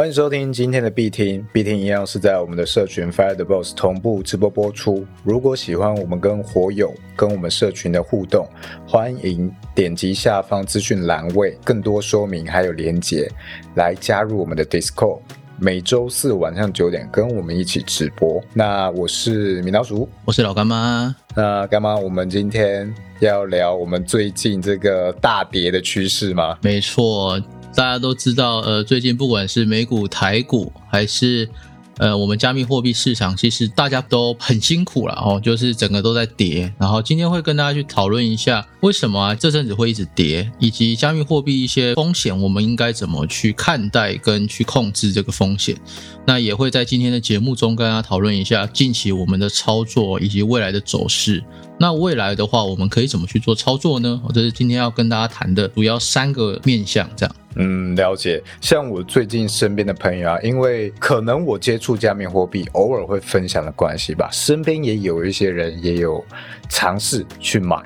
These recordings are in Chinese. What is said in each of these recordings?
欢迎收听今天的必听，必听一样是在我们的社群 Fire the Boss 同步直播播出。如果喜欢我们跟火友跟我们社群的互动，欢迎点击下方资讯栏位更多说明还有连结，来加入我们的 Discord。每周四晚上九点跟我们一起直播。那我是米老鼠，我是老干妈。那干妈，我们今天要聊我们最近这个大跌的趋势吗？没错。大家都知道，呃，最近不管是美股、台股，还是呃我们加密货币市场，其实大家都很辛苦了哦，就是整个都在跌。然后今天会跟大家去讨论一下，为什么这阵子会一直跌，以及加密货币一些风险，我们应该怎么去看待跟去控制这个风险。那也会在今天的节目中跟大家讨论一下近期我们的操作以及未来的走势。那未来的话，我们可以怎么去做操作呢？这是今天要跟大家谈的主要三个面向，这样。嗯，了解。像我最近身边的朋友啊，因为可能我接触加密货币，偶尔会分享的关系吧，身边也有一些人也有尝试去买。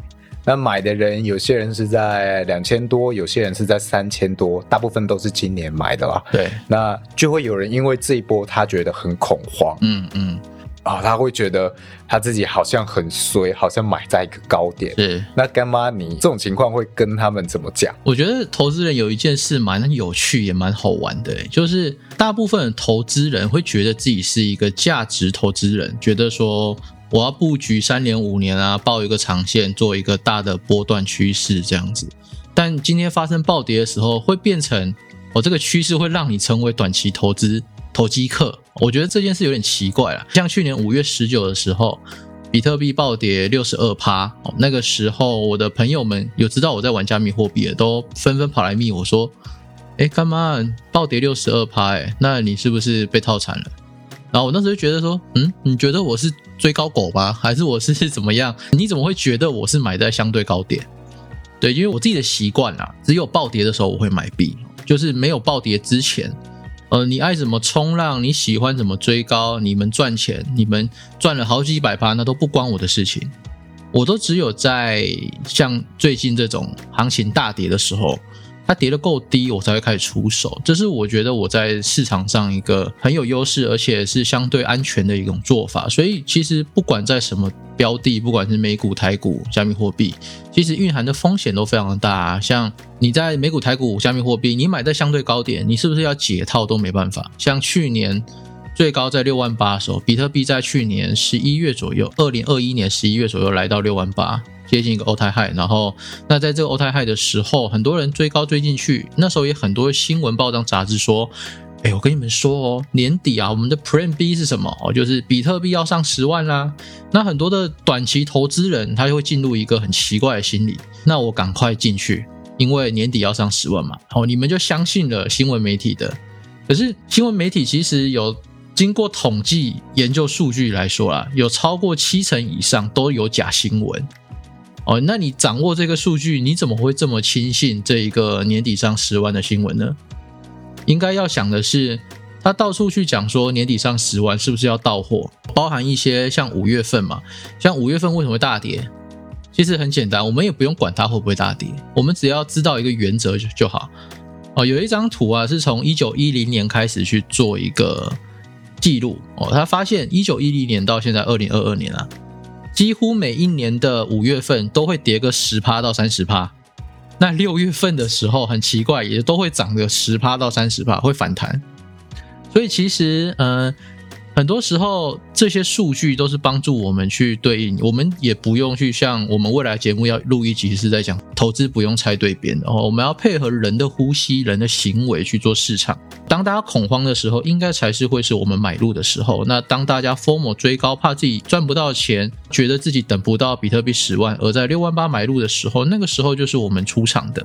那买的人，有些人是在两千多，有些人是在三千多，大部分都是今年买的啦。对，那就会有人因为这一波，他觉得很恐慌。嗯嗯。啊，他会觉得他自己好像很衰，好像买在一个高点。是，那干妈，你这种情况会跟他们怎么讲？我觉得投资人有一件事蛮有趣，也蛮好玩的，就是大部分投资人会觉得自己是一个价值投资人，觉得说我要布局三年五年啊，报一个长线，做一个大的波段趋势这样子。但今天发生暴跌的时候，会变成我这个趋势会让你成为短期投资。投机客，我觉得这件事有点奇怪了。像去年五月十九的时候，比特币暴跌六十二趴，那个时候我的朋友们有知道我在玩加密货币的，都纷纷跑来密我说：“哎，干嘛暴跌六十二趴？哎，那你是不是被套惨了？”然后我那时候就觉得说：“嗯，你觉得我是追高狗吗？还是我是怎么样？你怎么会觉得我是买在相对高点？对，因为我自己的习惯啊，只有暴跌的时候我会买币，就是没有暴跌之前。”呃，你爱怎么冲浪，你喜欢怎么追高，你们赚钱，你们赚了好几百趴，那都不关我的事情。我都只有在像最近这种行情大跌的时候。它跌得够低，我才会开始出手。这是我觉得我在市场上一个很有优势，而且是相对安全的一种做法。所以其实不管在什么标的，不管是美股、台股、加密货币，其实蕴含的风险都非常的大。像你在美股、台股、加密货币，你买在相对高点，你是不是要解套都没办法？像去年最高在六万八的时候，比特币在去年十一月左右，二零二一年十一月左右来到六万八。接近一个欧泰海，然后那在这个欧泰海的时候，很多人追高追进去，那时候也很多新闻报章杂志说，哎，我跟你们说哦，年底啊，我们的 Plan B 是什么？哦，就是比特币要上十万啦。那很多的短期投资人他就会进入一个很奇怪的心理，那我赶快进去，因为年底要上十万嘛。哦，你们就相信了新闻媒体的，可是新闻媒体其实有经过统计研究数据来说啊，有超过七成以上都有假新闻。哦，那你掌握这个数据，你怎么会这么轻信这一个年底上十万的新闻呢？应该要想的是，他到处去讲说年底上十万是不是要到货？包含一些像五月份嘛，像五月份为什么会大跌？其实很简单，我们也不用管它会不会大跌，我们只要知道一个原则就就好。哦，有一张图啊，是从一九一零年开始去做一个记录哦，他发现一九一零年到现在二零二二年啊。几乎每一年的五月份都会跌个十趴到三十趴，那六月份的时候很奇怪，也都会涨个十趴到三十趴，会反弹。所以其实，嗯。很多时候，这些数据都是帮助我们去对应，我们也不用去像我们未来节目要录一集是在讲投资不用猜对边的哦，我们要配合人的呼吸、人的行为去做市场。当大家恐慌的时候，应该才是会是我们买入的时候。那当大家疯魔追高，怕自己赚不到钱，觉得自己等不到比特币十万，而在六万八买入的时候，那个时候就是我们出场的。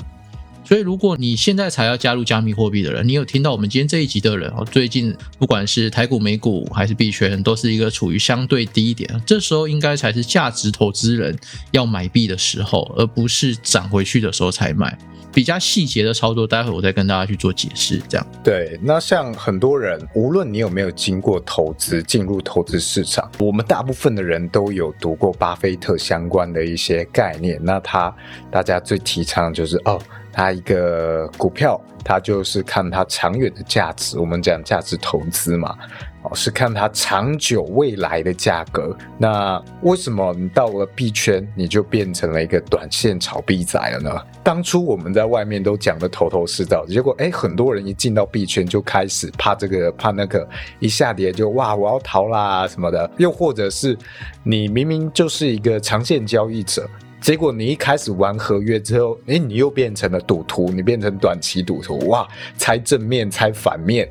所以，如果你现在才要加入加密货币的人，你有听到我们今天这一集的人哦，最近不管是台股、美股还是币圈，都是一个处于相对低点，这时候应该才是价值投资人要买币的时候，而不是涨回去的时候才买。比较细节的操作，待会我再跟大家去做解释。这样对。那像很多人，无论你有没有经过投资进入投资市场，我们大部分的人都有读过巴菲特相关的一些概念。那他大家最提倡就是哦。它一个股票，它就是看它长远的价值。我们讲价值投资嘛，哦，是看它长久未来的价格。那为什么你到了币圈，你就变成了一个短线炒币仔了呢？当初我们在外面都讲的头头是道，结果哎，很多人一进到币圈就开始怕这个怕那个，一下跌就哇我要逃啦什么的。又或者是你明明就是一个长线交易者。结果你一开始玩合约之后，哎，你又变成了赌徒，你变成短期赌徒，哇，猜正面猜反面，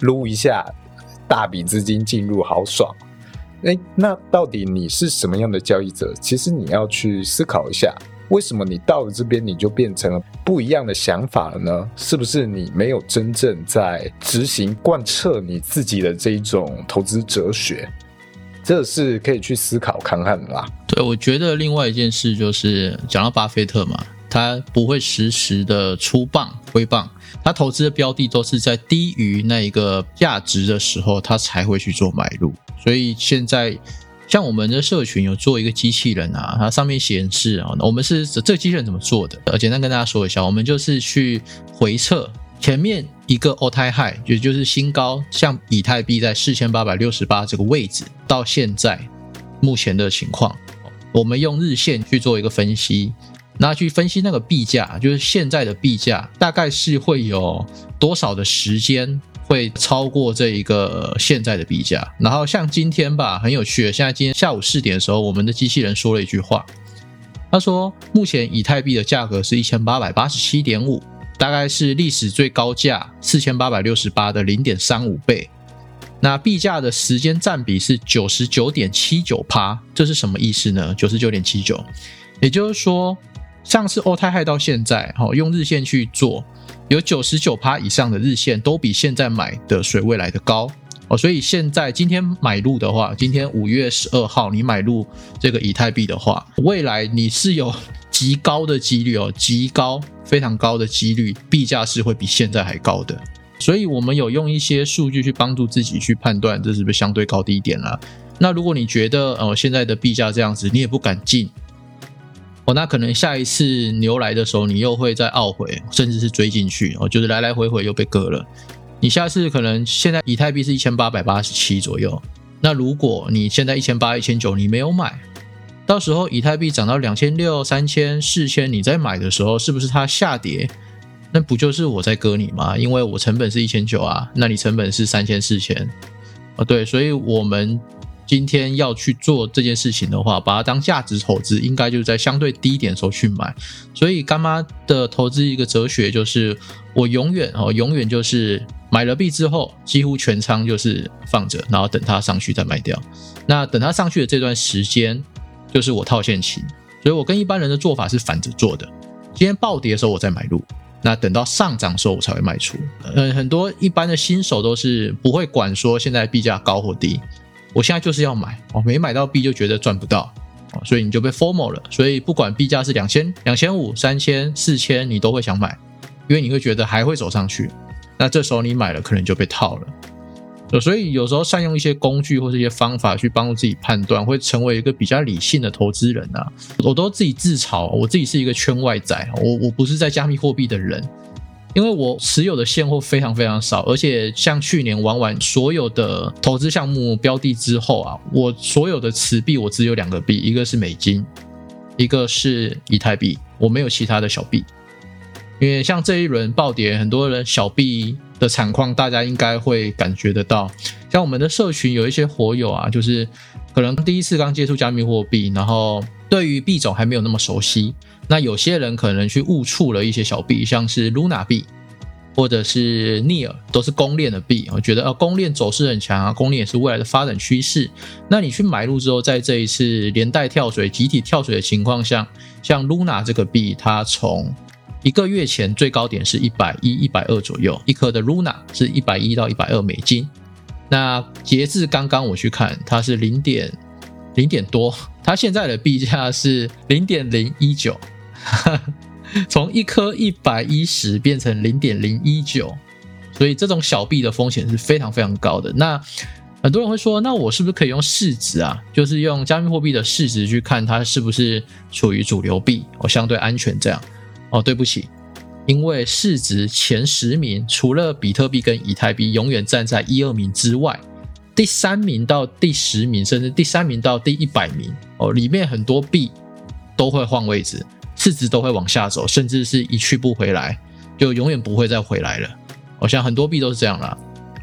撸一下，大笔资金进入，好爽。哎，那到底你是什么样的交易者？其实你要去思考一下，为什么你到了这边你就变成了不一样的想法了呢？是不是你没有真正在执行贯彻你自己的这一种投资哲学？这是可以去思考看看的啦。对，我觉得另外一件事就是讲到巴菲特嘛，他不会实时的出棒挥棒，他投资的标的都是在低于那一个价值的时候，他才会去做买入。所以现在像我们的社群有做一个机器人啊，它上面显示啊，我们是这个机器人怎么做的？呃，简单跟大家说一下，我们就是去回测。前面一个 all time high，也就是新高，像以太币在四千八百六十八这个位置，到现在目前的情况，我们用日线去做一个分析，那去分析那个币价，就是现在的币价大概是会有多少的时间会超过这一个现在的币价。然后像今天吧，很有趣，现在今天下午四点的时候，我们的机器人说了一句话，他说目前以太币的价格是一千八百八十七点五。大概是历史最高价四千八百六十八的零点三五倍，那币价的时间占比是九十九点七九趴，这是什么意思呢？九十九点七九，也就是说，上次欧泰害到现在，哈，用日线去做，有九十九趴以上的日线都比现在买的水位来的高哦，所以现在今天买入的话，今天五月十二号你买入这个以太币的话，未来你是有。极高的几率哦，极高，非常高的几率，币价是会比现在还高的。所以，我们有用一些数据去帮助自己去判断，这是不是相对高低点了。那如果你觉得哦，现在的币价这样子，你也不敢进哦，那可能下一次牛来的时候，你又会再懊悔，甚至是追进去哦，就是来来回回又被割了。你下次可能现在以太币是一千八百八十七左右，那如果你现在一千八、一千九，你没有买。到时候以太币涨到两千六、三千、四千，你在买的时候，是不是它下跌？那不就是我在割你吗？因为我成本是一千九啊，那你成本是三千、四千啊？对，所以我们今天要去做这件事情的话，把它当价值投资，应该就是在相对低点时候去买。所以干妈的投资一个哲学就是，我永远哦，永远就是买了币之后，几乎全仓就是放着，然后等它上去再卖掉。那等它上去的这段时间。就是我套现期，所以我跟一般人的做法是反着做的。今天暴跌的时候我再买入，那等到上涨的时候我才会卖出。嗯，很多一般的新手都是不会管说现在币价高或低，我现在就是要买哦，没买到币就觉得赚不到哦，所以你就被 formal 了。所以不管币价是两千、两千五、三千、四千，你都会想买，因为你会觉得还会走上去。那这时候你买了，可能就被套了。所以有时候善用一些工具或是一些方法去帮助自己判断，会成为一个比较理性的投资人啊。我都自己自嘲，我自己是一个圈外仔，我我不是在加密货币的人，因为我持有的现货非常非常少，而且像去年玩完所有的投资项目标的之后啊，我所有的持币我只有两个币，一个是美金，一个是以太币，我没有其他的小币。因为像这一轮暴跌，很多人小币的惨况，大家应该会感觉得到。像我们的社群有一些火友啊，就是可能第一次刚接触加密货币，然后对于币种还没有那么熟悉。那有些人可能去误触了一些小币，像是 Luna 币或者是 Near，都是公链的币。我觉得啊，公链走势很强啊，公链也是未来的发展趋势。那你去买入之后，在这一次连带跳水、集体跳水的情况下，像 Luna 这个币，它从一个月前最高点是一百一、一百二左右，一颗的 Luna 是一百一到一百二美金。那截至刚刚我去看，它是零点零点多，它现在的币价是零点零一九，从一颗一百一十变成零点零一九，所以这种小币的风险是非常非常高的。那很多人会说，那我是不是可以用市值啊？就是用加密货币的市值去看它是不是处于主流币，我相对安全这样。哦，对不起，因为市值前十名除了比特币跟以太币永远站在一二名之外，第三名到第十名，甚至第三名到第一百名哦，里面很多币都会换位置，市值都会往下走，甚至是一去不回来，就永远不会再回来了。我想很多币都是这样啦。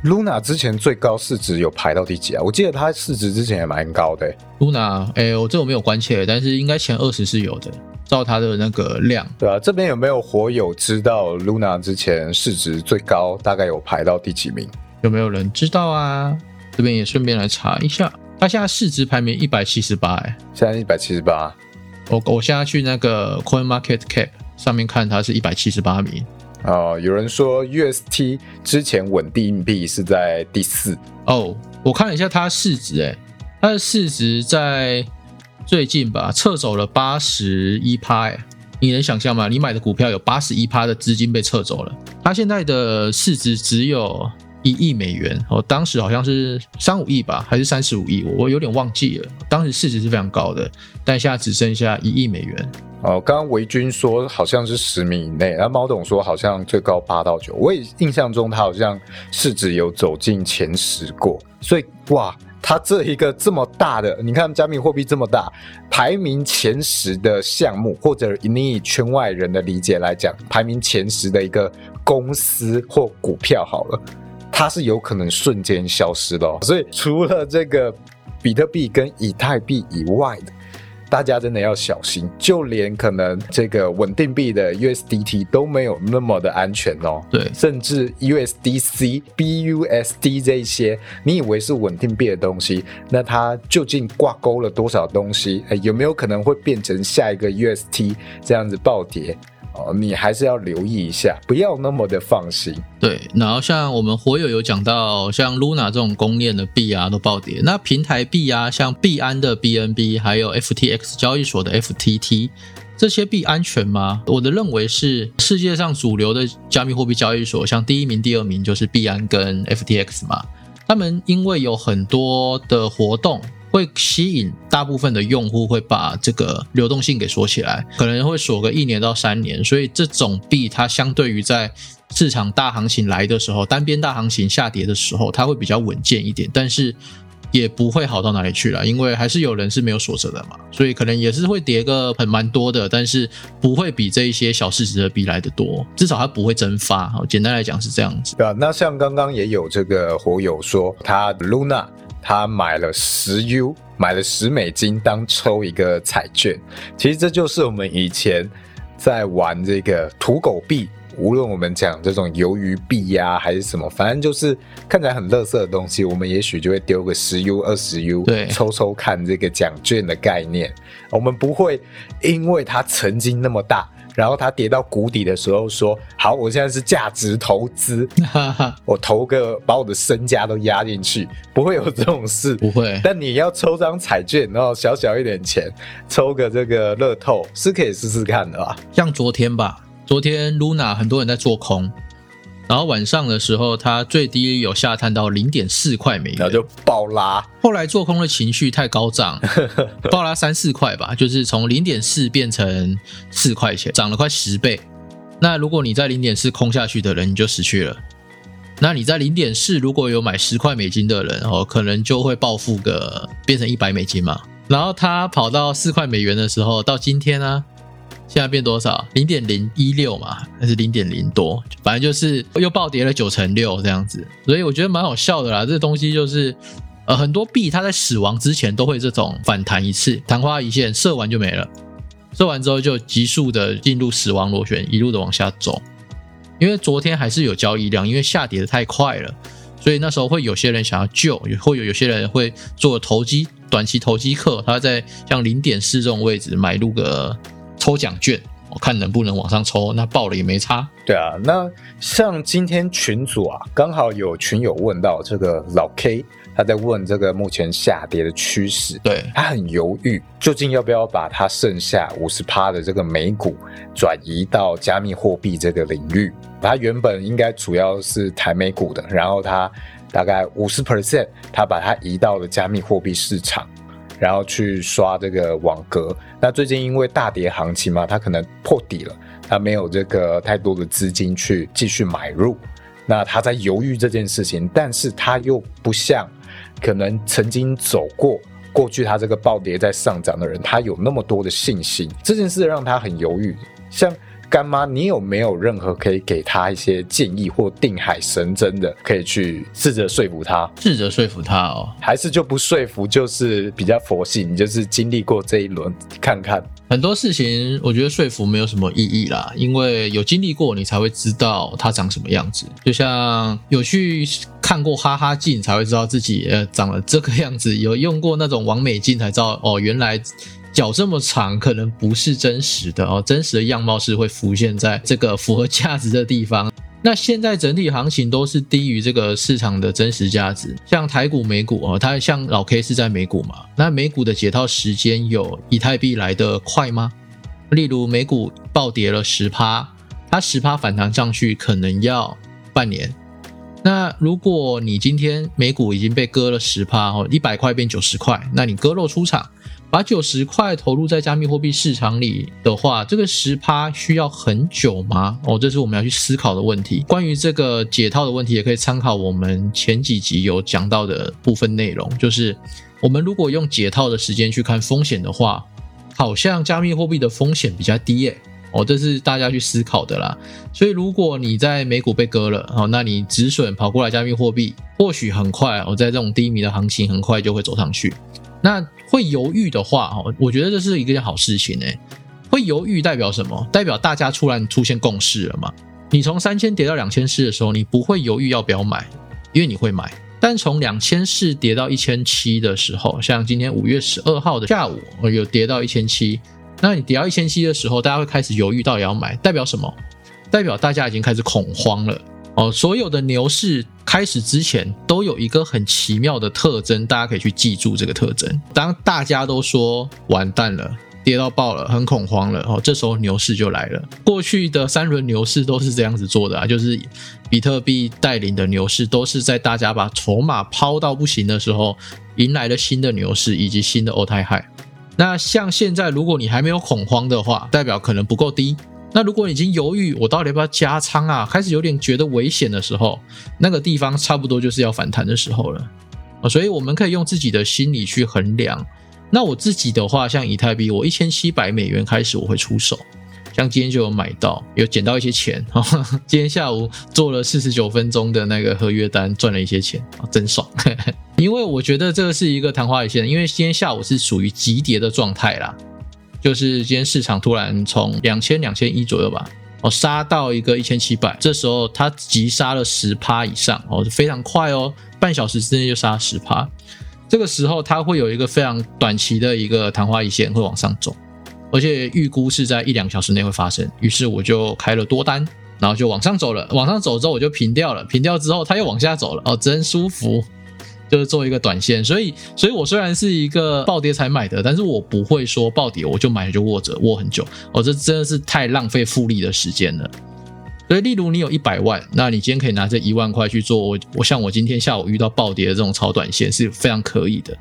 Luna 之前最高市值有排到第几啊？我记得它市值之前也蛮高的、Luna，哎，我这我没有关切，但是应该前二十是有的，照它的那个量。对啊，这边有没有火友知道 Luna 之前市值最高大概有排到第几名？有没有人知道啊？这边也顺便来查一下，它现在市值排名一百七十八，哎，现在一百七十八。我我现在去那个 Coin Market Cap 上面看，它是一百七十八名。哦，有人说 UST 之前稳定币是在第四，哦，我看了一下它市值，哎，它的市值在最近吧，撤走了八十一趴，哎，你能想象吗？你买的股票有八十一趴的资金被撤走了，它现在的市值只有一亿美元，哦，当时好像是三五亿吧，还是三十五亿，我有点忘记了，当时市值是非常高的，但现在只剩下一亿美元。哦，刚刚维军说好像是十名以内，然后猫董说好像最高八到九，我也印象中他好像市值有走进前十过，所以哇，它这一个这么大的，你看加密货币这么大，排名前十的项目，或者你以圈外人的理解来讲，排名前十的一个公司或股票好了，它是有可能瞬间消失的、哦，所以除了这个比特币跟以太币以外的。大家真的要小心，就连可能这个稳定币的 USDT 都没有那么的安全哦。对甚至 USDC、BUSD 这一些，你以为是稳定币的东西，那它究竟挂钩了多少东西？哎，有没有可能会变成下一个 UST 这样子暴跌？你还是要留意一下，不要那么的放心。对，然后像我们火友有讲到，像 Luna 这种公链的币啊都暴跌，那平台币啊，像币安的 BNB，还有 FTX 交易所的 FTT，这些币安全吗？我的认为是世界上主流的加密货币交易所，像第一名、第二名就是币安跟 FTX 嘛，他们因为有很多的活动。会吸引大部分的用户会把这个流动性给锁起来，可能会锁个一年到三年，所以这种币它相对于在市场大行情来的时候，单边大行情下跌的时候，它会比较稳健一点，但是也不会好到哪里去了，因为还是有人是没有锁着的嘛，所以可能也是会跌个很蛮多的，但是不会比这一些小市值的币来的多，至少它不会蒸发。简单来讲是这样子。对啊，那像刚刚也有这个火友说，他 Luna 他买了十 U，买了十美金当抽一个彩券。其实这就是我们以前在玩这个土狗币，无论我们讲这种鱿鱼币呀、还是什么，反正就是看起来很垃圾的东西，我们也许就会丢个十 U、二十 U，对抽抽看这个奖券的概念。我们不会因为它曾经那么大。然后它跌到谷底的时候说：“好，我现在是价值投资，我投个把我的身家都压进去，不会有这种事。不会，但你要抽张彩券，然后小小一点钱，抽个这个乐透是可以试试看的吧？像昨天吧，昨天 Luna 很多人在做空，然后晚上的时候它最低有下探到零点四块美元，然后就暴拉，后来做空的情绪太高涨，暴拉三四块吧，就是从零点四变成四块钱，涨了快十倍。那如果你在零点四空下去的人，你就死去了。那你在零点四如果有买十块美金的人哦，可能就会暴富个变成一百美金嘛。然后它跑到四块美元的时候，到今天呢、现在变多少？零点零一六嘛，还是零点零多？反正就是又暴跌了九成六这样子。所以我觉得蛮好笑的啦。这东西就是，呃，很多币它在死亡之前都会这种反弹一次，昙花一现，射完就没了，射完之后就急速的进入死亡螺旋，一路的往下走。因为昨天还是有交易量，因为下跌的太快了，所以那时候会有些人想要救，也会有有些人会做投机短期投机客，他在像零点四这种位置买入个抽奖券，我看能不能往上抽，那爆了也没差。对啊。那像今天群主啊，刚好有群友问到这个老 K，他在问这个目前下跌的趋势，对，他很犹豫，究竟要不要把他剩下五十趴的这个美股转移到加密货币这个领域。他原本应该主要是台美股的，然后他大概五十 percent，他把它移到了加密货币市场。然后去刷这个网格。那最近因为大跌行情嘛，它可能破底了，它没有这个太多的资金去继续买入。那他在犹豫这件事情，但是他又不像可能曾经走过过去他这个暴跌在上涨的人，他有那么多的信心。这件事让他很犹豫，像。干妈，你有没有任何可以给他一些建议或定海神针的，可以去试着说服他？试着说服他哦，还是就不说服，就是比较佛系，你就是经历过这一轮，看看很多事情，我觉得说服没有什么意义啦，因为有经历过，你才会知道他长什么样子。就像有去看过哈哈镜，才会知道自己呃长了这个样子；有用过那种完美镜，才知道哦，原来。脚这么长，可能不是真实的哦。真实的样貌是会浮现在这个符合价值的地方。那现在整体行情都是低于这个市场的真实价值。像台股、美股哦，它像老 K 是在美股嘛？那美股的解套时间有以太币来的快吗？例如美股暴跌了十趴，它十趴反弹上去可能要半年。那如果你今天美股已经被割了十趴哦，一百块变九十块，那你割肉出场。把九十块投入在加密货币市场里的话，这个十趴需要很久吗？哦，这是我们要去思考的问题。关于这个解套的问题，也可以参考我们前几集有讲到的部分内容。就是我们如果用解套的时间去看风险的话，好像加密货币的风险比较低耶。哦，这是大家去思考的啦。所以如果你在美股被割了，哦，那你止损跑过来加密货币，或许很快哦，在这种低迷的行情，很快就会走上去。那会犹豫的话，哦，我觉得这是一件好事情诶。会犹豫代表什么？代表大家突然出现共识了嘛？你从三千跌到两千四的时候，你不会犹豫要不要买，因为你会买。但从两千四跌到一千七的时候，像今天五月十二号的下午，有跌到一千七，那你跌到一千七的时候，大家会开始犹豫到底要买，代表什么？代表大家已经开始恐慌了。哦，所有的牛市开始之前都有一个很奇妙的特征，大家可以去记住这个特征。当大家都说完蛋了，跌到爆了，很恐慌了，哦，这时候牛市就来了。过去的三轮牛市都是这样子做的啊，就是比特币带领的牛市，都是在大家把筹码抛到不行的时候，迎来了新的牛市以及新的欧泰海。那像现在，如果你还没有恐慌的话，代表可能不够低。那如果已经犹豫，我到底要不要加仓啊？开始有点觉得危险的时候，那个地方差不多就是要反弹的时候了！所以我们可以用自己的心理去衡量。那我自己的话，像以太币，我一千七百美元开始我会出手，像今天就有买到，有捡到一些钱。今天下午做了四十九分钟的那个合约单，赚了一些钱啊，真爽！因为我觉得这个是一个昙花一现，因为今天下午是属于急跌的状态啦。就是今天市场突然从两千两千一左右吧，哦杀到一个一千七百，这时候它急杀了十趴以上，哦非常快哦，半小时之内就杀十趴。这个时候它会有一个非常短期的一个昙花一现会往上走，而且预估是在一两小时内会发生。于是我就开了多单，然后就往上走了，往上走之后我就平掉了，平掉之后它又往下走了，哦真舒服。就是做一个短线，所以，所以我虽然是一个暴跌才买的，但是我不会说暴跌我就买了就握着握很久，哦，这真的是太浪费复利的时间了。所以，例如你有一百万，那你今天可以拿这一万块去做我，我像我今天下午遇到暴跌的这种超短线是非常可以的，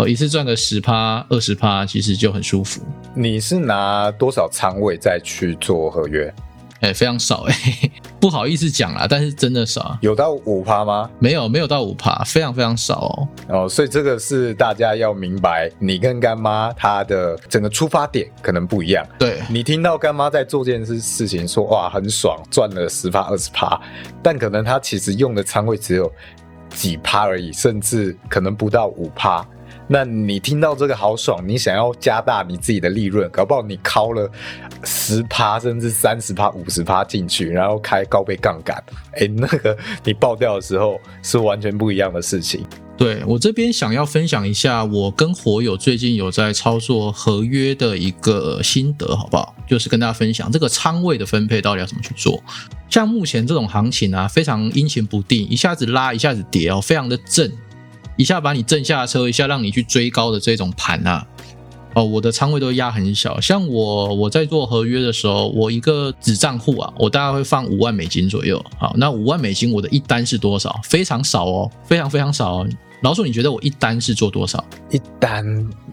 哦，一次赚个十趴二十趴，其实就很舒服。你是拿多少仓位再去做合约？哎，非常少哎，不好意思讲啦，但是真的少。有到五趴吗？没有，没有到五趴，非常非常少哦。哦，所以这个是大家要明白，你跟干妈她的整个出发点可能不一样。对你听到干妈在做这件事事情，说哇很爽，赚了十趴二十趴，但可能她其实用的仓位只有几趴而已，甚至可能不到五趴。那你听到这个好爽，你想要加大你自己的利润，搞不好你敲了十趴甚至三十趴、五十趴进去，然后开高倍杠杆，哎，那个你爆掉的时候是完全不一样的事情。对我这边想要分享一下，我跟火友最近有在操作合约的一个心得，好不好？就是跟大家分享这个仓位的分配到底要怎么去做。像目前这种行情啊，非常阴晴不定，一下子拉，一下子跌哦，非常的震。一下把你震下车，一下让你去追高的这种盘啊，哦，我的仓位都压很小。像我我在做合约的时候，我一个子账户啊，我大概会放五万美金左右。好，那五万美金我的一单是多少？非常少哦，非常非常少哦。老鼠，你觉得我一单是做多少？一单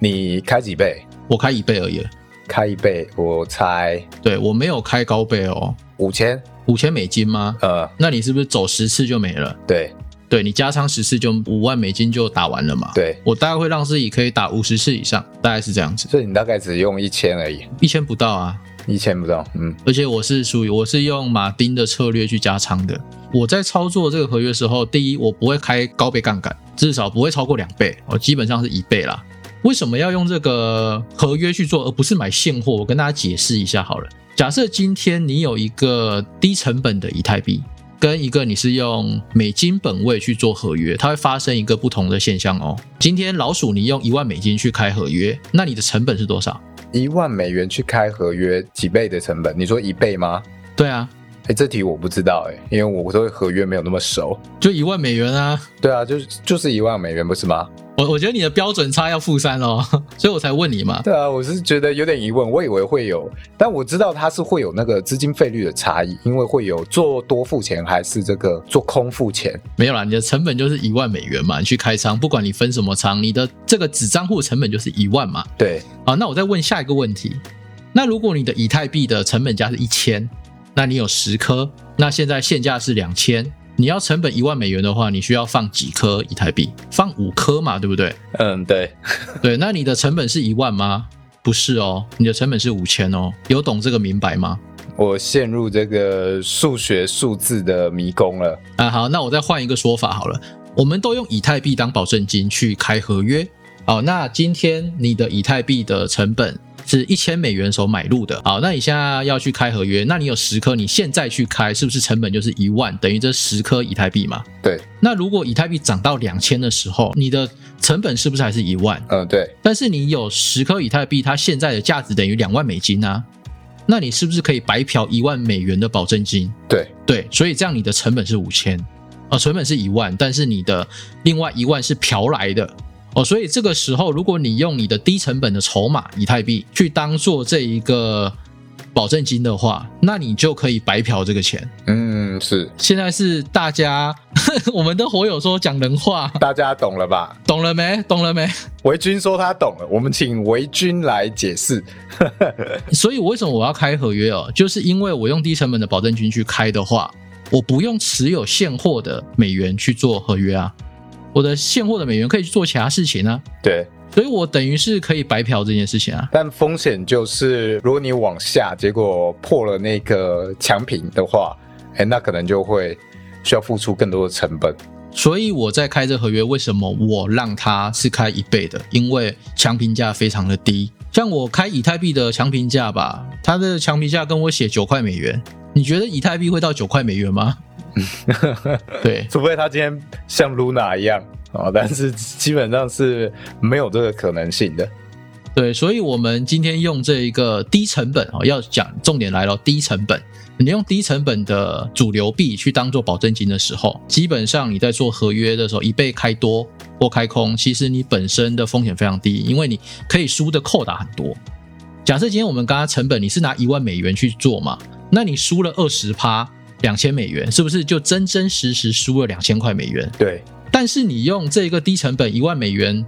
你开几倍？我开一倍而已。开一倍，我猜。对我没有开高倍哦。五千？五千美金吗？呃，那你是不是走十次就没了？对。对你加仓十次就五万美金就打完了嘛？对，我大概会让自己可以打五十次以上，大概是这样子。所以你大概只用一千而已，一千不到啊，一千不到，嗯。而且我是属于我是用马丁的策略去加仓的。我在操作这个合约的时候，第一我不会开高倍杠杆，至少不会超过两倍，我基本上是一倍啦。为什么要用这个合约去做，而不是买现货？我跟大家解释一下好了。假设今天你有一个低成本的以太币。跟一个你是用美金本位去做合约，它会发生一个不同的现象哦。今天老鼠你用一万美金去开合约，那你的成本是多少？一万美元去开合约，几倍的成本？你说一倍吗？对啊。哎，这题我不知道哎，因为我对合约没有那么熟。就一万美元啊？对啊，就是就是一万美元，不是吗？我我觉得你的标准差要负三哦，所以我才问你嘛。对啊，我是觉得有点疑问，我以为会有，但我知道它是会有那个资金费率的差异，因为会有做多付钱还是这个做空付钱。没有啦，你的成本就是一万美元嘛，你去开仓，不管你分什么仓，你的这个子账户成本就是一万嘛。对。好，那我再问下一个问题，那如果你的以太币的成本价是一千，那你有十颗，那现在现价是两千。你要成本一万美元的话，你需要放几颗以太币？放五颗嘛，对不对？嗯，对，对。那你的成本是一万吗？不是哦，你的成本是五千哦。有懂这个明白吗？我陷入这个数学数字的迷宫了。啊，好，那我再换一个说法好了。我们都用以太币当保证金去开合约。好，那今天你的以太币的成本？是一千美元时候买入的，好，那你现在要去开合约，那你有十颗，你现在去开，是不是成本就是一万，等于这十颗以太币嘛？对。那如果以太币涨到两千的时候，你的成本是不是还是一万？嗯，对。但是你有十颗以太币，它现在的价值等于两万美金啊，那你是不是可以白嫖一万美元的保证金？对，对，所以这样你的成本是五千，啊，成本是一万，但是你的另外一万是嫖来的。哦，所以这个时候，如果你用你的低成本的筹码以太币去当做这一个保证金的话，那你就可以白嫖这个钱。嗯，是。现在是大家，我们的火友说讲人话，大家懂了吧？懂了没？懂了没？维军说他懂了，我们请维军来解释。所以，为什么我要开合约哦？就是因为我用低成本的保证金去开的话，我不用持有现货的美元去做合约啊。我的现货的美元可以去做其他事情呢，对，所以我等于是可以白嫖这件事情啊。但风险就是，如果你往下，结果破了那个强平的话，哎，那可能就会需要付出更多的成本。所以我在开这合约，为什么我让它是开一倍的？因为强评价非常的低。像我开以太币的强评价吧，它的强评价跟我写九块美元，你觉得以太币会到九块美元吗？对，除非他今天像 Luna 一样啊，但是基本上是没有这个可能性的。对，所以我们今天用这一个低成本哦，要讲重点来了，低成本。你用低成本的主流币去当做保证金的时候，基本上你在做合约的时候，一被开多或开空，其实你本身的风险非常低，因为你可以输的扣打很多。假设今天我们刚刚成本你是拿一万美元去做嘛，那你输了二十趴。两千美元是不是就真真实实输了两千块美元？对。但是你用这个低成本一万美元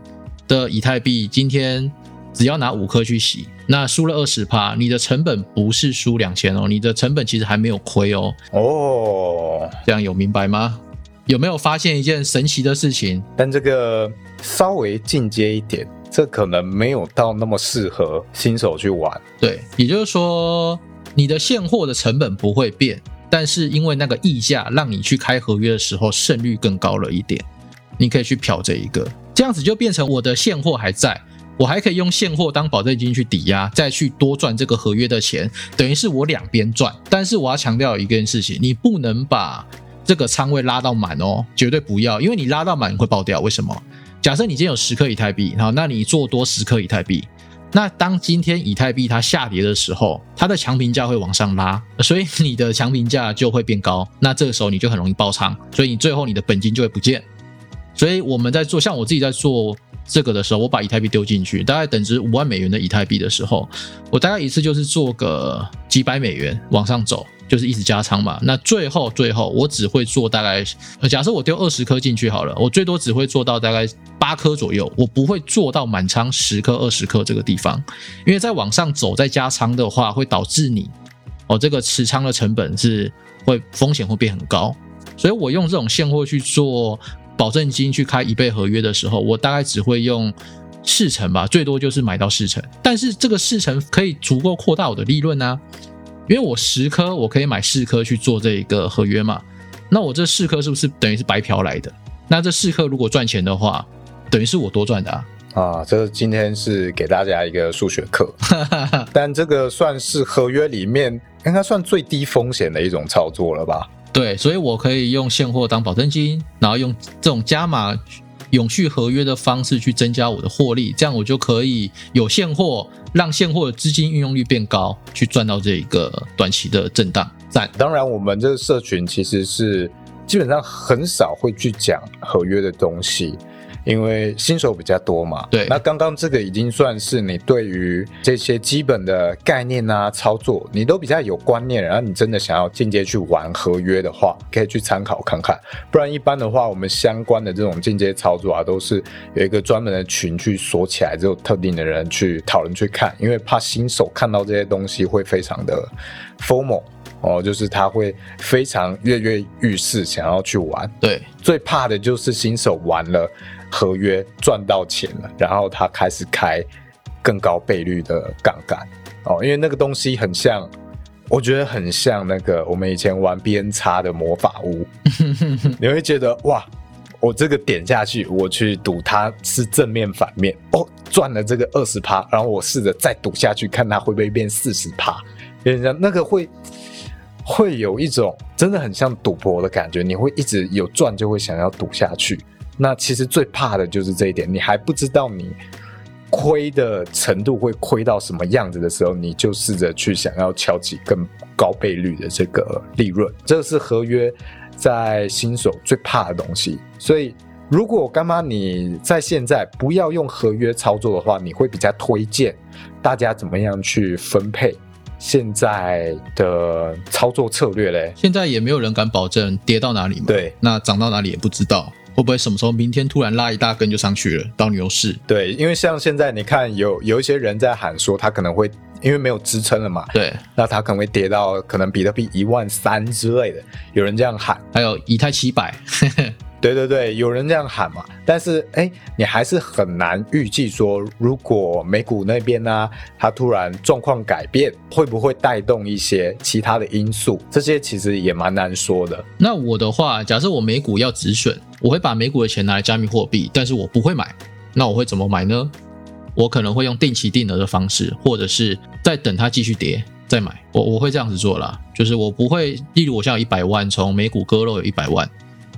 的以太币，今天只要拿五颗去洗，那输了二十趴，你的成本不是输两千哦，你的成本其实还没有亏哦。哦，这样有明白吗？有没有发现一件神奇的事情？但这个稍微进阶一点，这可能没有到那么适合新手去玩。对，也就是说，你的现货的成本不会变。但是因为那个溢价，让你去开合约的时候胜率更高了一点，你可以去嫖这一个，这样子就变成我的现货还在，我还可以用现货当保证金去抵押，再去多赚这个合约的钱，等于是我两边赚。但是我要强调一件事情，你不能把这个仓位拉到满哦，绝对不要，因为你拉到满会爆掉。为什么？假设你今天有十颗以太币，好，那你做多十颗以太币。那当今天以太币它下跌的时候，它的强平价会往上拉，所以你的强平价就会变高。那这个时候你就很容易爆仓，所以你最后你的本金就会不见。所以我们在做，像我自己在做这个的时候，我把以太币丢进去，大概等值五万美元的以太币的时候，我大概一次就是做个几百美元往上走，就是一直加仓嘛。那最后最后我只会做大概，假设我丢二十颗进去好了，我最多只会做到大概八颗左右，我不会做到满仓十颗、二十颗这个地方，因为在往上走再加仓的话，会导致你哦这个持仓的成本是会风险会变很高。所以我用这种现货去做保证金去开一倍合约的时候，我大概只会用四成吧，最多就是买到四成。但是这个四成可以足够扩大我的利润啊，因为我十颗我可以买四颗去做这一个合约嘛。那我这四颗是不是等于是白嫖来的？那这四颗如果赚钱的话，等于是我多赚的啊。啊，这今天是给大家一个数学课，但这个算是合约里面应该算最低风险的一种操作了吧？对，所以我可以用现货当保证金，然后用这种加码永续合约的方式去增加我的获利，这样我就可以有现货，让现货的资金运用率变高，去赚到这一个短期的震荡。赞。当然，我们这个社群其实是基本上很少会去讲合约的东西。因为新手比较多嘛，对，那刚刚这个已经算是你对于这些基本的概念啊、操作，你都比较有观念，然后你真的想要进阶去玩合约的话，可以去参考看看。不然一般的话，我们相关的这种进阶操作啊，都是有一个专门的群去锁起来，只有特定的人去讨论去看，因为怕新手看到这些东西会非常的 formal 哦，就是他会非常跃跃欲试，想要去玩。对，最怕的就是新手玩了。合约赚到钱了，然后他开始开更高倍率的杠杆。哦，因为那个东西很像，我觉得很像那个我们以前玩 B N 叉的魔法屋，你会觉得哇，我这个点下去，我去赌它是正面反面。哦，赚了这个二十趴，然后我试着再赌下去，看它会不会变四十趴，有点像那个会会有一种真的很像赌博的感觉，你会一直有赚就会想要赌下去。那其实最怕的就是这一点，你还不知道你亏的程度会亏到什么样子的时候，你就试着去想要敲起更高倍率的这个利润，这个是合约在新手最怕的东西。所以，如果干妈你在现在不要用合约操作的话，你会比较推荐大家怎么样去分配现在的操作策略嘞？现在也没有人敢保证跌到哪里嘛，对，那涨到哪里也不知道。会不会什么时候明天突然拉一大根就上去了到牛市？对，因为像现在你看有有一些人在喊说他可能会因为没有支撑了嘛，对，那他可能会跌到可能比特币一万三之类的，有人这样喊，还有以太七百。对对对，有人这样喊嘛，但是哎，你还是很难预计说，如果美股那边呢，它突然状况改变，会不会带动一些其他的因素？这些其实也蛮难说的。那我的话，假设我美股要止损，我会把美股的钱拿来加密货币，但是我不会买。那我会怎么买呢？我可能会用定期定额的方式，或者是再等它继续跌再买。我我会这样子做啦，就是我不会，例如我现在有一百万，从美股割肉有一百万。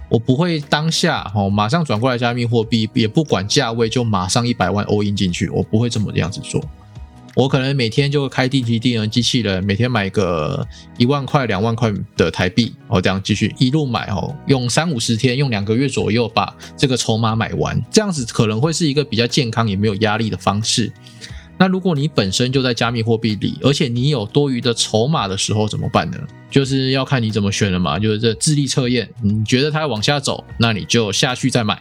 我不会当下哦，马上转过来加密货币，也不管价位，就马上一百万 all in 进去。我不会这么这样子做。我可能每天就会开定期定额机器人，每天买个一万块、两万块的台币，哦，这样继续一路买哦，用三五十天，用两个月左右把这个筹码买完，这样子可能会是一个比较健康也没有压力的方式。那如果你本身就在加密货币里，而且你有多余的筹码的时候怎么办呢？就是要看你怎么选了嘛。就是这智力测验，你觉得它往下走，那你就下去再买；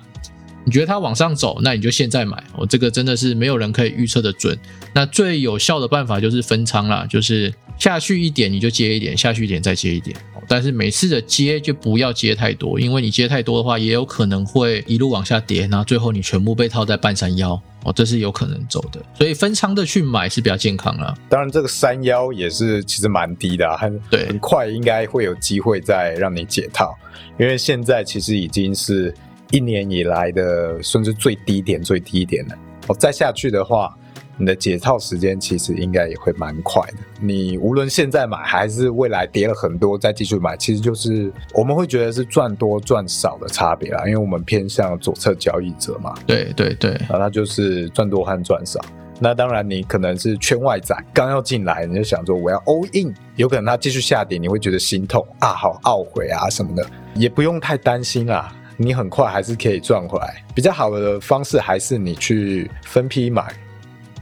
你觉得它往上走，那你就现在买。哦，这个真的是没有人可以预测的准。那最有效的办法就是分仓啦，就是下去一点你就接一点，下去一点再接一点。但是每次的接就不要接太多，因为你接太多的话，也有可能会一路往下跌，然后最后你全部被套在半山腰。哦，这是有可能走的，所以分仓的去买是比较健康了。当然，这个山腰也是其实蛮低的，很对，很快应该会有机会再让你解套，因为现在其实已经是一年以来的甚至最低点、最低点了。哦，再下去的话。你的解套时间其实应该也会蛮快的。你无论现在买还是未来跌了很多再继续买，其实就是我们会觉得是赚多赚少的差别啦。因为我们偏向左侧交易者嘛。对对对，啊，那就是赚多和赚少。那当然你可能是圈外仔，刚要进来你就想说我要 all in，有可能它继续下跌，你会觉得心痛啊，好懊悔啊什么的，也不用太担心啊。你很快还是可以赚回来。比较好的方式还是你去分批买，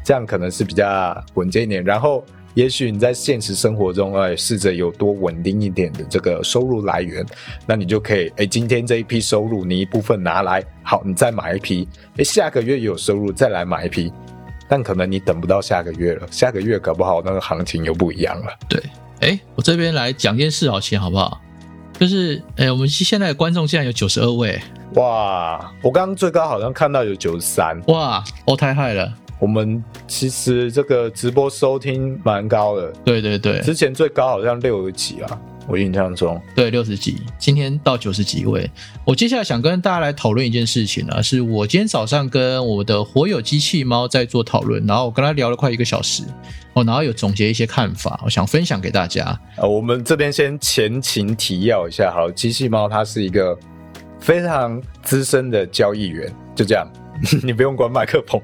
这样可能是比较稳健一点。然后，也许你在现实生活中，哎，试着有多稳定一点的这个收入来源，那你就可以，哎，今天这一批收入你一部分拿来，好，你再买一批，哎，下个月有收入再来买一批。但可能你等不到下个月了，下个月搞不好那个行情又不一样了。对，哎，我这边来讲件事好先好不好？就是，哎，我们现在的观众现在有九十二位，哇！我刚刚最高好像看到有九十三，哇，哦，太嗨了！我们其实这个直播收听蛮高的，对对对，之前最高好像六十几啊。我印象中，对六十几，今天到九十几位。我接下来想跟大家来讨论一件事情呢，是我今天早上跟我的火友机器猫在做讨论，然后我跟他聊了快一个小时，哦，然后有总结一些看法，我想分享给大家。呃，我们这边先前情提要一下，好，机器猫它是一个非常资深的交易员，就这样，你不用关麦克风。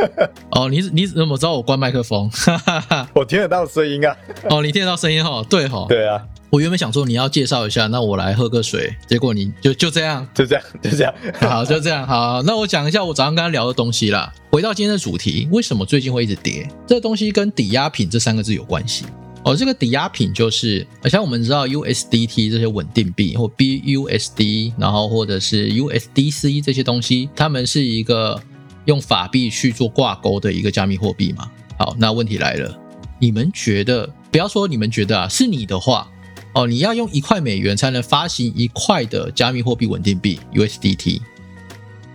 哦，你你怎么知道我关麦克风？我听得到声音啊。哦，你听得到声音哈？对哈？对啊。我原本想说你要介绍一下，那我来喝个水。结果你就就这样，就这样，就这样，好，就这样，好。那我讲一下我早上跟他聊的东西啦。回到今天的主题，为什么最近会一直跌？这东西跟抵押品这三个字有关系哦。这个抵押品就是，像我们知道 USDT 这些稳定币，或 BUSD，然后或者是 USDC 这些东西，它们是一个用法币去做挂钩的一个加密货币嘛。好，那问题来了，你们觉得，不要说你们觉得啊，是你的话。哦，你要用一块美元才能发行一块的加密货币稳定币 USDT，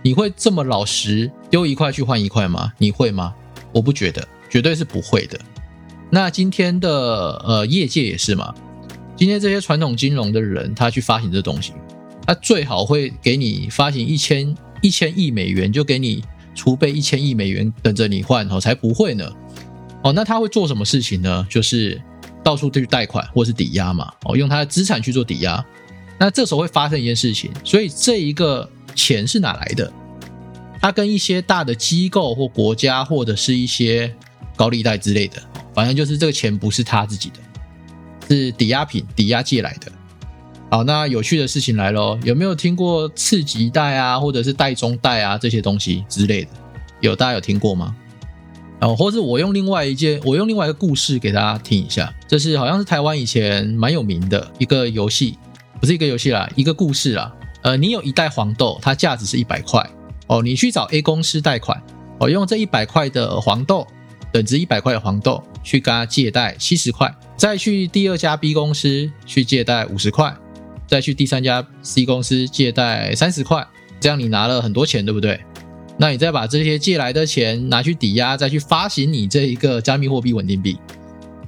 你会这么老实丢一块去换一块吗？你会吗？我不觉得，绝对是不会的。那今天的呃业界也是嘛，今天这些传统金融的人他去发行这东西，他最好会给你发行一千一千亿美元，就给你储备一千亿美元等着你换哦，才不会呢。哦，那他会做什么事情呢？就是。到处去贷款或是抵押嘛，哦，用他的资产去做抵押，那这时候会发生一件事情，所以这一个钱是哪来的？他跟一些大的机构或国家或者是一些高利贷之类的，反正就是这个钱不是他自己的，是抵押品、抵押借来的。好，那有趣的事情来喽，有没有听过次级贷啊，或者是贷中贷啊这些东西之类的？有，大家有听过吗？哦，或者我用另外一件，我用另外一个故事给大家听一下。这是好像是台湾以前蛮有名的一个游戏，不是一个游戏啦，一个故事啦。呃，你有一袋黄豆，它价值是一百块。哦，你去找 A 公司贷款，哦，用这一百块的黄豆，等值一百块的黄豆去跟他借贷七十块，再去第二家 B 公司去借贷五十块，再去第三家 C 公司借贷三十块，这样你拿了很多钱，对不对？那你再把这些借来的钱拿去抵押，再去发行你这一个加密货币稳定币。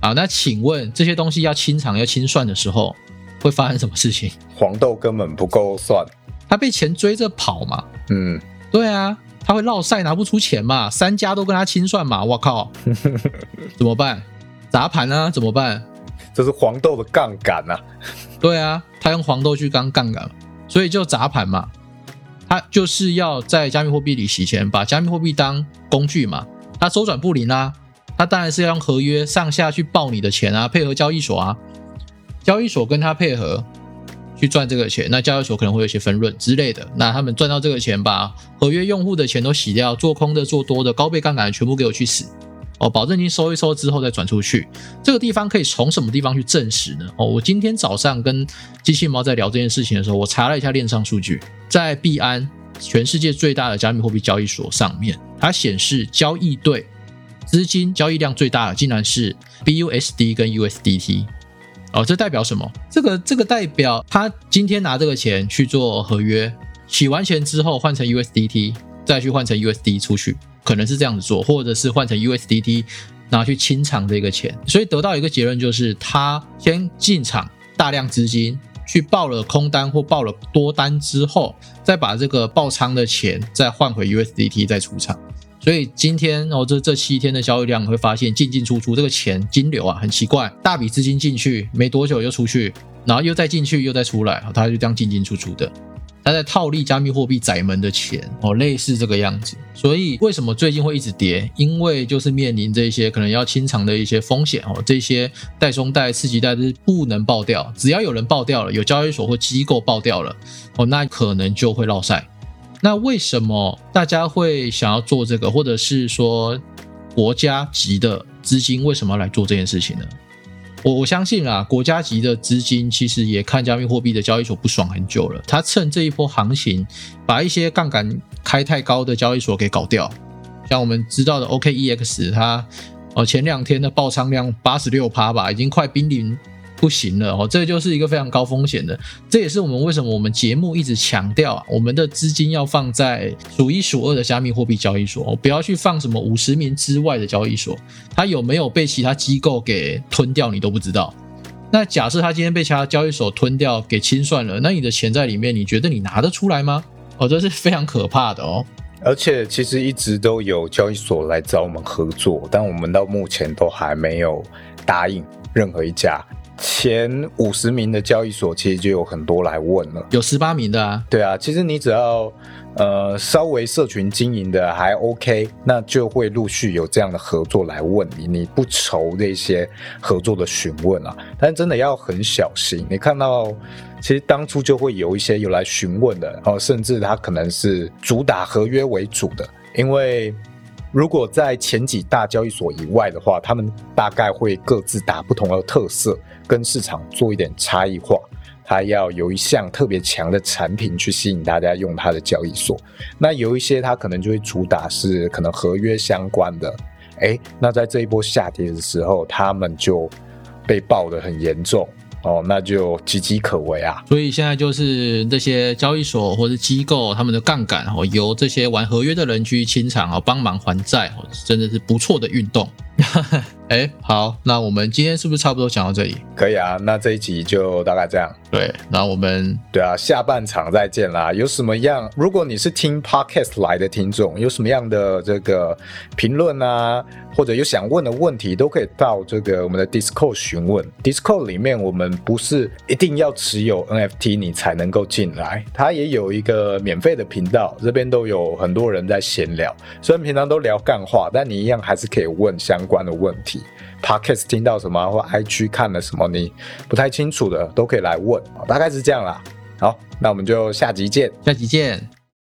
好，那请问这些东西要清偿、要清算的时候，会发生什么事情？黄豆根本不够算，他被钱追着跑嘛？嗯，对啊，他会落赛拿不出钱嘛？三家都跟他清算嘛？我靠，怎么办？砸盘啊？怎么办？这是黄豆的杠杆啊！对啊，他用黄豆去当杠杆，所以就砸盘嘛。他就是要在加密货币里洗钱，把加密货币当工具嘛。他周转不灵啊，他当然是要用合约上下去报你的钱啊，配合交易所啊，交易所跟他配合去赚这个钱。那交易所可能会有一些分润之类的。那他们赚到这个钱，把合约用户的钱都洗掉，做空的、做多的、高倍杠杆的全部给我去死。哦，保证金收一收之后再转出去，这个地方可以从什么地方去证实呢？哦，我今天早上跟机器猫在聊这件事情的时候，我查了一下链上数据，在币安全世界最大的加密货币交易所上面，它显示交易对资金交易量最大的竟然是 BUSD 跟 USDT。哦，这代表什么？这个这个代表他今天拿这个钱去做合约，洗完钱之后换成 USDT，再去换成 USD 出去。可能是这样子做，或者是换成 USDT 拿去清偿这个钱，所以得到一个结论就是，他先进场大量资金去报了空单或报了多单之后，再把这个爆仓的钱再换回 USDT 再出场。所以今天哦，这这七天的交易量，会发现进进出出这个钱金流啊很奇怪，大笔资金进去没多久又出去，然后又再进去又再出来，它就这样进进出出的。他在套利加密货币窄门的钱哦，类似这个样子。所以为什么最近会一直跌？因为就是面临这些可能要清偿的一些风险哦，这些代中贷、次级贷是不能爆掉，只要有人爆掉了，有交易所或机构爆掉了哦，那可能就会落赛。那为什么大家会想要做这个，或者是说国家级的资金为什么要来做这件事情呢？我我相信啊，国家级的资金其实也看加密货币的交易所不爽很久了。他趁这一波行情，把一些杠杆开太高的交易所给搞掉。像我们知道的 OKEX，它哦前两天的爆仓量八十六趴吧，已经快濒临。不行了哦，这就是一个非常高风险的。这也是我们为什么我们节目一直强调啊，我们的资金要放在数一数二的加密货币交易所，不要去放什么五十名之外的交易所，它有没有被其他机构给吞掉，你都不知道。那假设它今天被其他交易所吞掉，给清算了，那你的钱在里面，你觉得你拿得出来吗？哦，这是非常可怕的哦。而且其实一直都有交易所来找我们合作，但我们到目前都还没有答应任何一家。前五十名的交易所其实就有很多来问了，有十八名的啊。对啊，其实你只要呃稍微社群经营的还 OK，那就会陆续有这样的合作来问你，你不愁这些合作的询问啊。但真的要很小心，你看到其实当初就会有一些有来询问的哦，甚至他可能是主打合约为主的，因为。如果在前几大交易所以外的话，他们大概会各自打不同的特色，跟市场做一点差异化。它要有一项特别强的产品去吸引大家用它的交易所。那有一些它可能就会主打是可能合约相关的。诶，那在这一波下跌的时候，他们就被爆得很严重。哦，那就岌岌可危啊！所以现在就是这些交易所或者机构，他们的杠杆哦，由这些玩合约的人去清场哦，帮忙还债哦，真的是不错的运动。哎，好，那我们今天是不是差不多讲到这里？可以啊，那这一集就大概这样。对，那我们对啊，下半场再见啦。有什么样？如果你是听 podcast 来的听众，有什么样的这个评论啊，或者有想问的问题，都可以到这个我们的 Discord 询问。Discord 里面我们不是一定要持有 NFT 你才能够进来，它也有一个免费的频道，这边都有很多人在闲聊。虽然平常都聊干话，但你一样还是可以问关的问题。Podcast 听到什么或 IG 看了什么你不太清楚的，都可以来问，大概是这样啦。好，那我们就下集见，下集见。